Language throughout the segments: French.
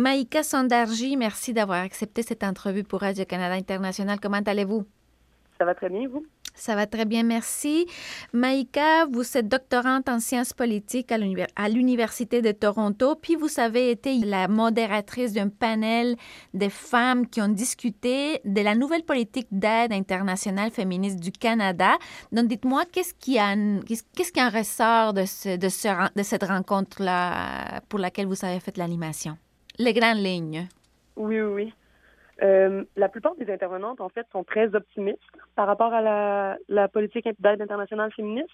Maïka Sandarji, merci d'avoir accepté cette entrevue pour Radio-Canada International. Comment allez-vous? Ça va très bien, vous? Ça va très bien, merci. Maïka, vous êtes doctorante en sciences politiques à l'Université de Toronto, puis vous avez été la modératrice d'un panel de femmes qui ont discuté de la nouvelle politique d'aide internationale féministe du Canada. Donc, dites-moi, qu'est-ce qui, qu'est-ce qui en ressort de, ce, de, ce, de cette rencontre-là pour laquelle vous avez fait l'animation? Les grandes lignes. Oui, oui, oui. Euh, la plupart des intervenantes, en fait, sont très optimistes par rapport à la, la politique d'aide internationale féministe.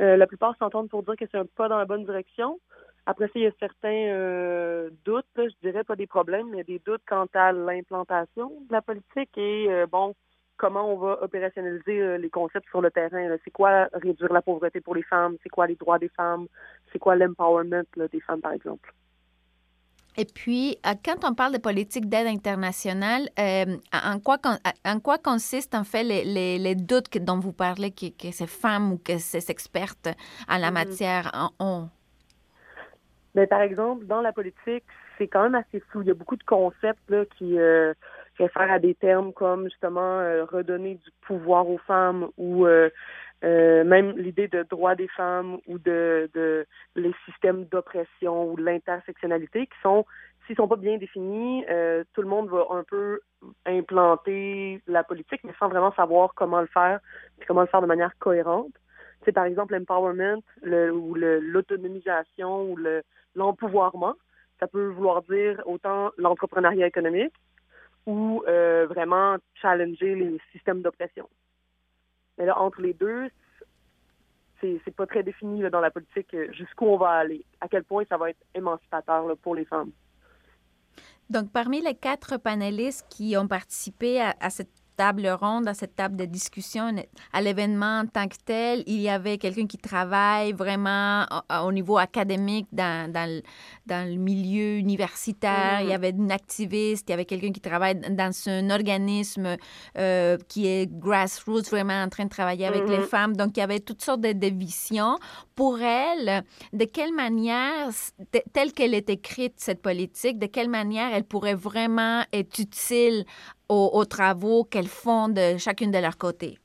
Euh, la plupart s'entendent pour dire que c'est un pas dans la bonne direction. Après ça, il y a certains euh, doutes, je dirais pas des problèmes, mais des doutes quant à l'implantation de la politique et, bon, comment on va opérationnaliser les concepts sur le terrain. C'est quoi réduire la pauvreté pour les femmes? C'est quoi les droits des femmes? C'est quoi l'empowerment des femmes, par exemple? Et puis, euh, quand on parle de politique d'aide internationale, euh, en, quoi, en quoi consistent en fait les, les, doutes dont vous parlez que, que, ces femmes ou que ces expertes en la mm-hmm. matière ont? Mais par exemple, dans la politique, c'est quand même assez flou. Il y a beaucoup de concepts là, qui euh, réfèrent à des termes comme justement redonner du pouvoir aux femmes ou euh, même l'idée de droit des femmes ou de, de les systèmes d'oppression ou l'intersectionnalité qui sont, s'ils sont pas bien définis, euh, tout le monde va un peu implanter la politique, mais sans vraiment savoir comment le faire, et comment le faire de manière cohérente. C'est par exemple l'empowerment le, ou l'autonomisation ou le, l'empouvoirment. Ça peut vouloir dire autant l'entrepreneuriat économique ou euh, vraiment challenger les systèmes d'oppression. Mais là, entre les deux, c'est pas très défini dans la politique euh, jusqu'où on va aller, à quel point ça va être émancipateur pour les femmes. Donc, parmi les quatre panélistes qui ont participé à cette table ronde, à cette table de discussion, à l'événement en tant que tel, il y avait quelqu'un qui travaille vraiment au, niveau académique dans, dans, le, dans, le, milieu universitaire. Il y mm-hmm. avait une activiste, il y avait quelqu'un qui travaille dans un organisme euh, qui est grassroots, vraiment en train de travailler avec les mm-hmm. femmes. Donc, il y avait toutes sortes de, de visions. Pour elle, de quelle manière, telle qu'elle est écrite, cette politique, de quelle manière elle pourrait vraiment être utile aux, travaux qu'elles font de chacune de leur côté?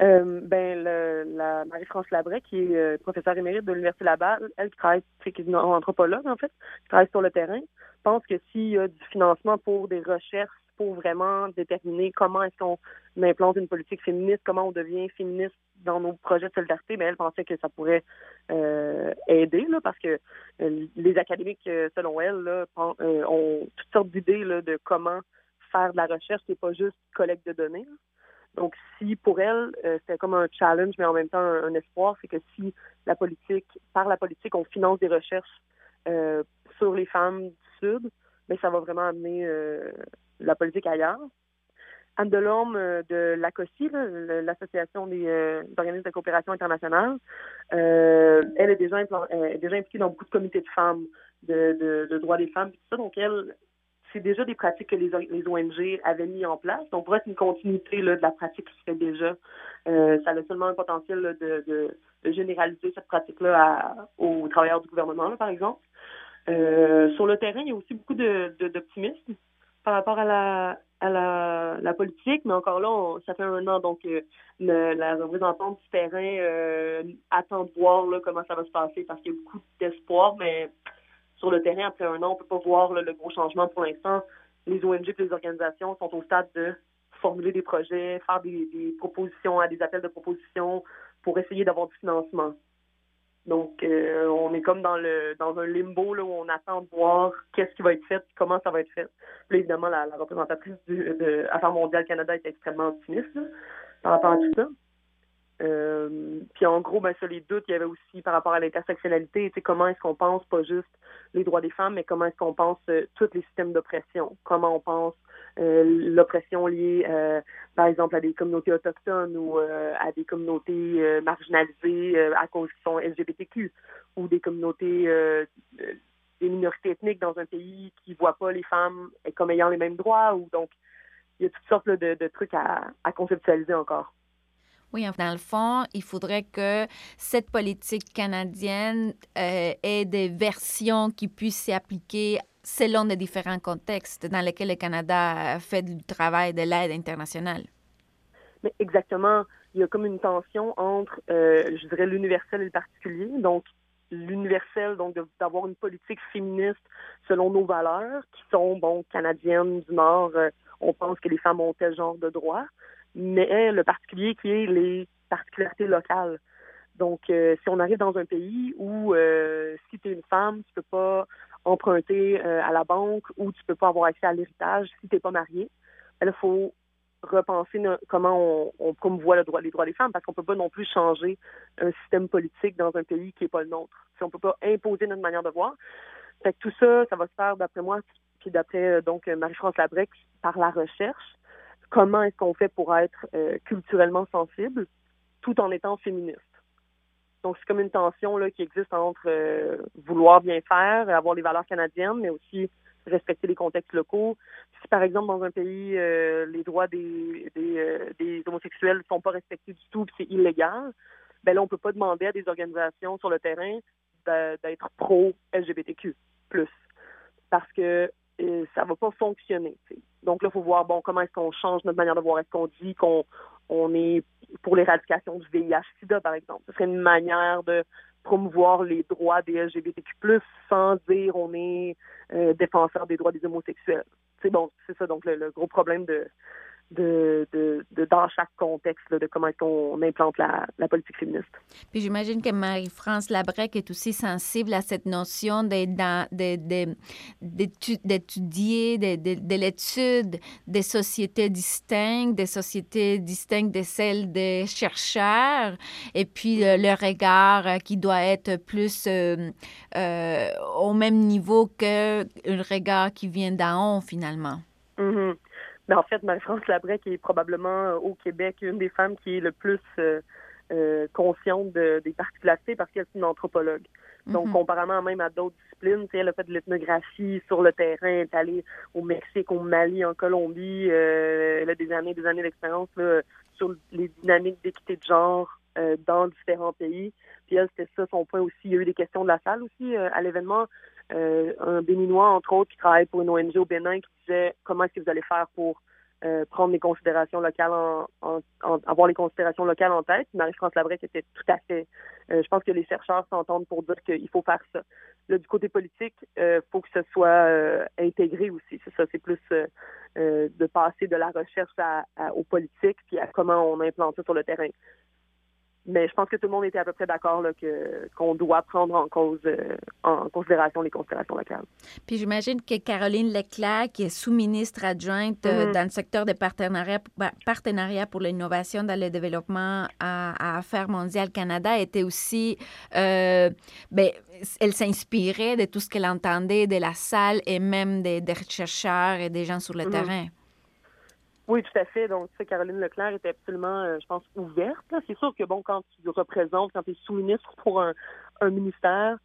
Euh, ben, la Marie-France Labret, qui est euh, professeure émérite de l'Université Laval, elle travaille, c'est une anthropologue en fait, qui travaille sur le terrain, pense que s'il y a du financement pour des recherches pour vraiment déterminer comment est-ce qu'on implante une politique féministe, comment on devient féministe dans nos projets de solidarité, mais elle pensait que ça pourrait euh, aider là, parce que les académiques, selon elle, ont toutes sortes d'idées de comment faire de la recherche, c'est pas juste collecte de données. Donc, si pour elle, euh, c'est comme un challenge, mais en même temps un, espoir, c'est que si la politique, par la politique, on finance des recherches euh, sur les femmes du Sud, mais ben, ça va vraiment amener euh, la politique ailleurs. Anne Delorme de l'ACOSI, l'Association des organismes de coopération internationale, elle est déjà, déjà impliquée dans beaucoup de comités de femmes, de, de droits des femmes, tout ça. Donc, elle, c'est déjà des pratiques que les, les, ONG avaient mis en place. Donc, pour être une continuité là, de la pratique qui se fait déjà, euh, ça a seulement un potentiel de, de, de, généraliser cette pratique-là aux travailleurs du gouvernement, là, par exemple. Euh, sur le terrain, il y a aussi beaucoup d'optimisme par rapport à la, à la, la, politique, mais encore là, ça fait un an, donc euh, la représentante du terrain euh, attend de voir là, comment ça va se passer parce qu'il y a beaucoup d'espoir, mais sur le terrain, après un an, on ne peut pas voir le gros changement pour l'instant. Les ONG et les organisations sont au stade de formuler des projets, faire des, propositions à des appels de propositions pour essayer d'avoir du financement. Donc, euh, on est comme dans le dans un limbo là, où on attend de voir qu'est-ce qui va être fait, comment ça va être fait. Évidemment, la, représentatrice du, de Affaires mondiales Canada est extrêmement optimiste par rapport à tout ça. Euh, puis en gros, ben, sur les doutes, il y avait aussi par rapport à l'intersectionnalité, comment est-ce qu'on pense pas juste les droits des femmes, mais comment est-ce qu'on pense euh, tous les systèmes d'oppression, comment on pense euh, l'oppression liée, euh, par exemple, à des communautés autochtones ou à des communautés marginalisées à cause qu'ils sont LGBTQ, ou des communautés des minorités ethniques dans un pays qui voient pas les femmes comme ayant les mêmes droits, ou donc il y a toutes sortes de, trucs à conceptualiser encore. Oui, dans le fond, il faudrait que cette politique canadienne euh, ait des versions qui puissent s'appliquer selon les différents contextes dans lesquels le Canada fait du travail de l'aide internationale. Mais exactement. Il y a comme une tension entre, euh, je dirais, l'universel et le particulier. Donc, l'universel, donc d'avoir une politique féministe selon nos valeurs, qui sont, bon, canadiennes du Nord, euh, on pense que les femmes ont tel genre de droits, mais le particulier qui est les particularités locales. Donc, euh, si on arrive dans un pays où euh, si tu es une femme, tu peux pas emprunter à la banque ou tu peux pas avoir accès à l'héritage si tu n'es pas marié, il ben faut repenser comment on, on promouvoit les droits des femmes, parce qu'on peut pas non plus changer un système politique dans un pays qui est pas le nôtre. Si on peut pas imposer notre manière de voir. Fait que tout ça, ça va se faire d'après moi, puis d'après euh, donc Marie-France Labrec, par la recherche. Comment est-ce qu'on fait pour être euh, culturellement sensible tout en étant féministe? Donc, c'est comme une tension là, qui existe entre euh, vouloir bien faire, avoir les valeurs canadiennes, mais aussi respecter les contextes locaux. Si par exemple dans un pays euh, les droits des, des, euh, des homosexuels ne sont pas respectés du tout, c'est illégal, ben là on peut pas demander à des organisations sur le terrain d'être pro LGBTQ plus parce que euh, ça va pas fonctionner. Donc là il faut voir bon comment est-ce qu'on change notre manière de voir. Est-ce qu'on dit qu'on on est pour l'éradication du VIH/SIDA par exemple. Ce serait une manière de promouvoir les droits des LGBTQ+, sans dire on est euh, défenseur des droits des homosexuels. C'est bon, c'est ça donc le, gros problème de, de, de, dans chaque contexte de comment est-ce qu'on implante la, la, politique féministe. Puis j'imagine que Marie-France Labrec est aussi sensible à cette notion d'étudier, de, de, de, l'étude des sociétés distinctes, des sociétés distinctes de celles des chercheurs, et puis le regard qui doit être plus euh, euh, au même niveau qu'un regard qui vient d'en haut, finalement. Mm-hmm. Mais en fait, Marie-France Labrec est probablement euh, au Québec une des femmes qui est le plus euh, euh, consciente des particularités parce qu'elle est une anthropologue. Donc, mhm. comparément même à d'autres disciplines, elle a fait de l'ethnographie sur le terrain, elle est allée au Mexique, au Mali, en Colombie. elle a des années des années d'expérience sur les dynamiques d'équité de genre dans différents pays. Puis elle, c'était ça son point aussi. Il y a eu des questions de la salle aussi à l'événement. Euh, un Béninois, entre autres, qui travaille pour une ONG au Bénin, qui disait comment est-ce que vous allez faire pour euh, prendre les considérations locales en, avoir les considérations locales en tête. Marie-France Labrec était tout à fait. Euh, je pense que les chercheurs s'entendent pour dire qu'il faut faire ça. Là, du côté politique, il faut que ce soit intégré aussi. C'est ça, c'est plus de passer de la recherche à, aux politiques puis à comment on implante ça sur le terrain mais je pense que tout le monde était à peu près d'accord que qu'on doit prendre en cause euh, en considération les considérations locales. Puis j'imagine que Caroline Leclerc, qui est sous-ministre adjointe euh, mm-hmm. dans le secteur des partenariats partenariat pour l'innovation dans le développement à, Affaires mondiales Canada, était aussi euh, ben, elle s'inspirait de tout ce qu'elle entendait de la salle et même des, chercheurs et des gens sur le mm-hmm. terrain. Oui, tout à fait. Donc, tu Caroline Leclerc était absolument, euh, je pense, ouverte. C'est sûr que, bon, quand tu représentes, quand tu es sous-ministre pour un, ministère,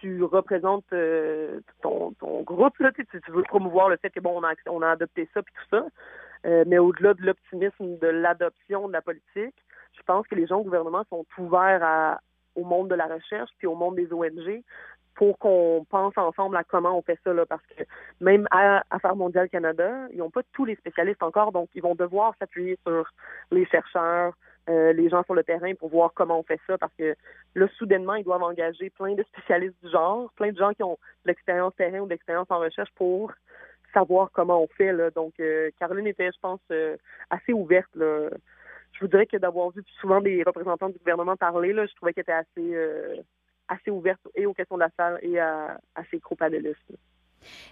tu représentes euh, ton, groupe, là, tu, veux promouvoir le fait que, bon, on a, on a adopté ça, puis tout ça. Euh, mais au-delà de l'optimisme de l'adoption de la politique, je pense que les gens au gouvernement sont ouverts au monde de la recherche puis au monde des ONG pour qu'on pense ensemble à comment on fait ça, là, parce que même à Affaires mondiales Canada, ils n'ont pas tous les spécialistes encore, donc ils vont devoir s'appuyer sur les chercheurs, euh, les gens sur le terrain pour voir comment on fait ça, parce que là, soudainement, ils doivent engager plein de spécialistes du genre, plein de gens qui ont de l'expérience terrain ou de l'expérience en recherche pour savoir comment on fait. Là. Donc, euh, Caroline était, je pense, euh, assez ouverte. Là. Je vous dirais que d'avoir vu souvent des représentants du gouvernement parler, là, je trouvais qu'elle était assez assez ouverte et aux questions de la salle et à, à ces co-panélistes.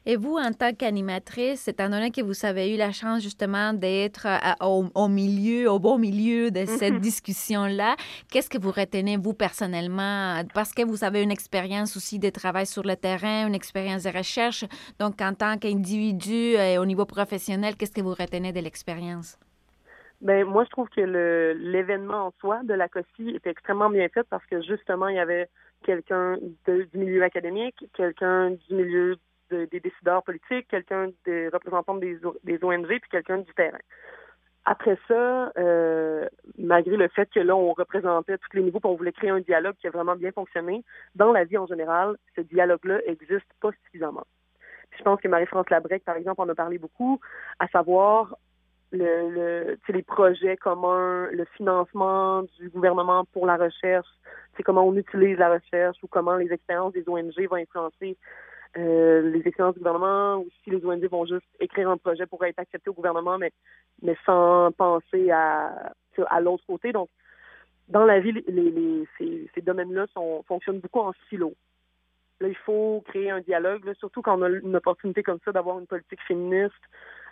Et vous, en tant qu'animatrice, étant donné que vous avez eu la chance justement d'être au, milieu, au bon milieu de cette discussion-là, qu'est-ce que vous retenez, vous, personnellement? Parce que vous avez une expérience aussi de travail sur le terrain, une expérience de recherche. Donc, en tant qu'individu et au niveau professionnel, qu'est-ce que vous retenez de l'expérience? Ben moi, je trouve que l'événement en soi de la COSI était extrêmement bien fait parce que justement, il y avait quelqu'un du milieu académique, quelqu'un du milieu des décideurs politiques, quelqu'un des représentants des, ONG, puis quelqu'un du terrain. après ça, euh, malgré le fait que là, on représentait tous les niveaux, on voulait créer un dialogue qui a vraiment bien fonctionné, dans la vie en général, ce dialogue-là existe pas suffisamment. je pense que Marie-France Labrec, par exemple, en a parlé beaucoup, à savoir le, le les projets communs, le financement du gouvernement pour la recherche, c'est comment on utilise la recherche ou comment les expériences des ONG vont influencer euh, les expériences du gouvernement ou si les ONG vont juste écrire un projet pour être accepté au gouvernement, mais, mais sans penser à, à l'autre côté. Donc, dans la vie, les, les, ces, ces domaines-là fonctionnent beaucoup en silo. Là, il faut créer un dialogue, surtout quand on a une opportunité comme ça d'avoir une politique féministe,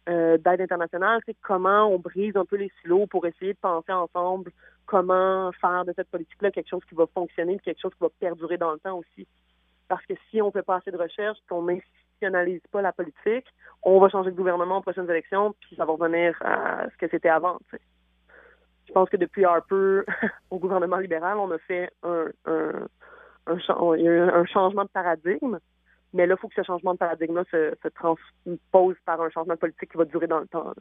euh, d'aide internationale, c'est comment on brise un peu les silos pour essayer de penser ensemble comment faire de cette politique-là quelque chose qui va fonctionner, quelque chose qui va perdurer dans le temps aussi. Parce que si on fait pas assez de recherche, qu'on n'institutionnalise pas la politique, on va changer de gouvernement aux prochaines élections, puis ça va revenir à ce que c'était avant. Je pense que depuis Harper au gouvernement libéral, on a fait un, un, un changement de paradigme mais là, il faut que ce changement de paradigme se, se, transpose par un changement politique qui va durer dans le temps.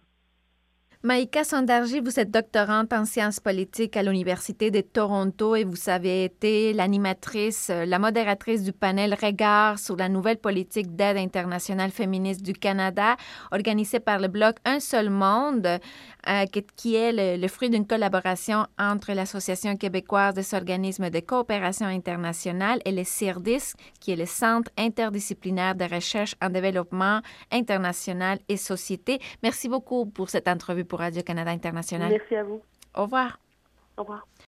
Maïka Sandarji, vous êtes doctorante en sciences politiques à l'Université de Toronto et vous avez été l'animatrice, euh, la modératrice du panel Regard sur la nouvelle politique d'aide internationale féministe du Canada, organisé par le Bloc Un seul monde, euh, qui est le, fruit d'une collaboration entre l'Association québécoise des organismes de coopération internationale et le CIRDIS, qui est le Centre interdisciplinaire de recherche en développement international et société. Merci beaucoup pour cette entrevue pour Radio-Canada International. Merci à vous. Au revoir. Au revoir.